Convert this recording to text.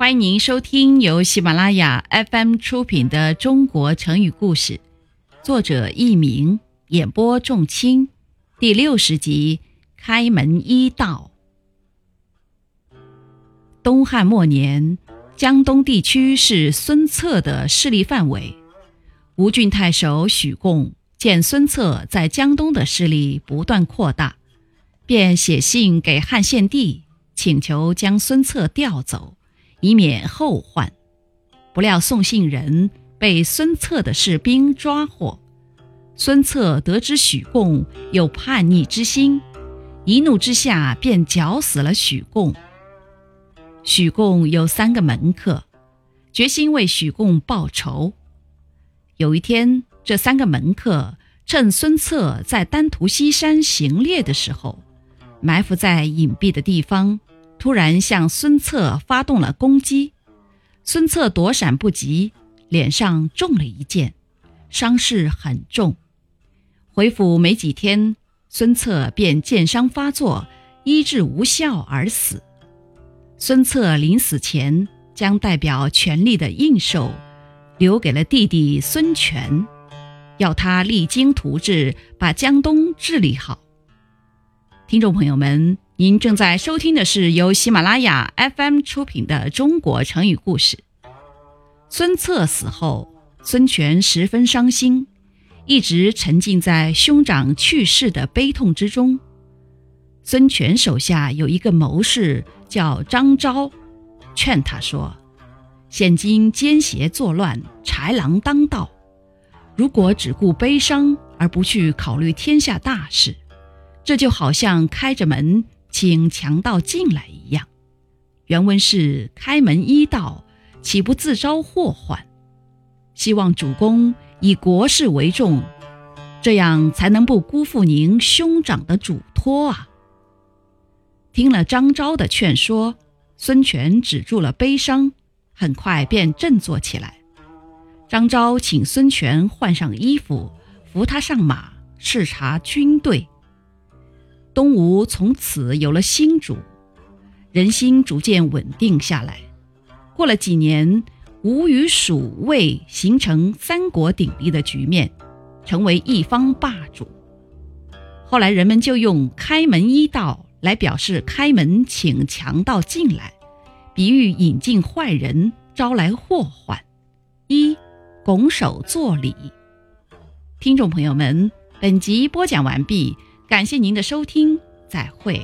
欢迎您收听由喜马拉雅 FM 出品的《中国成语故事》，作者佚名，演播仲卿，第六十集《开门一道》。东汉末年，江东地区是孙策的势力范围。吴郡太守许贡见孙策在江东的势力不断扩大，便写信给汉献帝，请求将孙策调走。以免后患。不料送信人被孙策的士兵抓获。孙策得知许贡有叛逆之心，一怒之下便绞死了许贡。许贡有三个门客，决心为许贡报仇。有一天，这三个门客趁孙策在丹徒西山行猎的时候，埋伏在隐蔽的地方。突然向孙策发动了攻击，孙策躲闪不及，脸上中了一箭，伤势很重。回府没几天，孙策便箭伤发作，医治无效而死。孙策临死前，将代表权力的印绶留给了弟弟孙权，要他励精图治，把江东治理好。听众朋友们。您正在收听的是由喜马拉雅 FM 出品的《中国成语故事》。孙策死后，孙权十分伤心，一直沉浸在兄长去世的悲痛之中。孙权手下有一个谋士叫张昭，劝他说：“现今奸邪作乱，豺狼当道，如果只顾悲伤而不去考虑天下大事，这就好像开着门。”请强盗进来一样，原文是“开门一道”，岂不自招祸患？希望主公以国事为重，这样才能不辜负您兄长的嘱托啊！听了张昭的劝说，孙权止住了悲伤，很快便振作起来。张昭请孙权换上衣服，扶他上马，视察军队。东吴从此有了新主，人心逐渐稳定下来。过了几年，吴与蜀、魏形成三国鼎立的局面，成为一方霸主。后来人们就用“开门一道”来表示开门请强盗进来，比喻引进坏人，招来祸患。一拱手作礼。听众朋友们，本集播讲完毕。感谢您的收听，再会。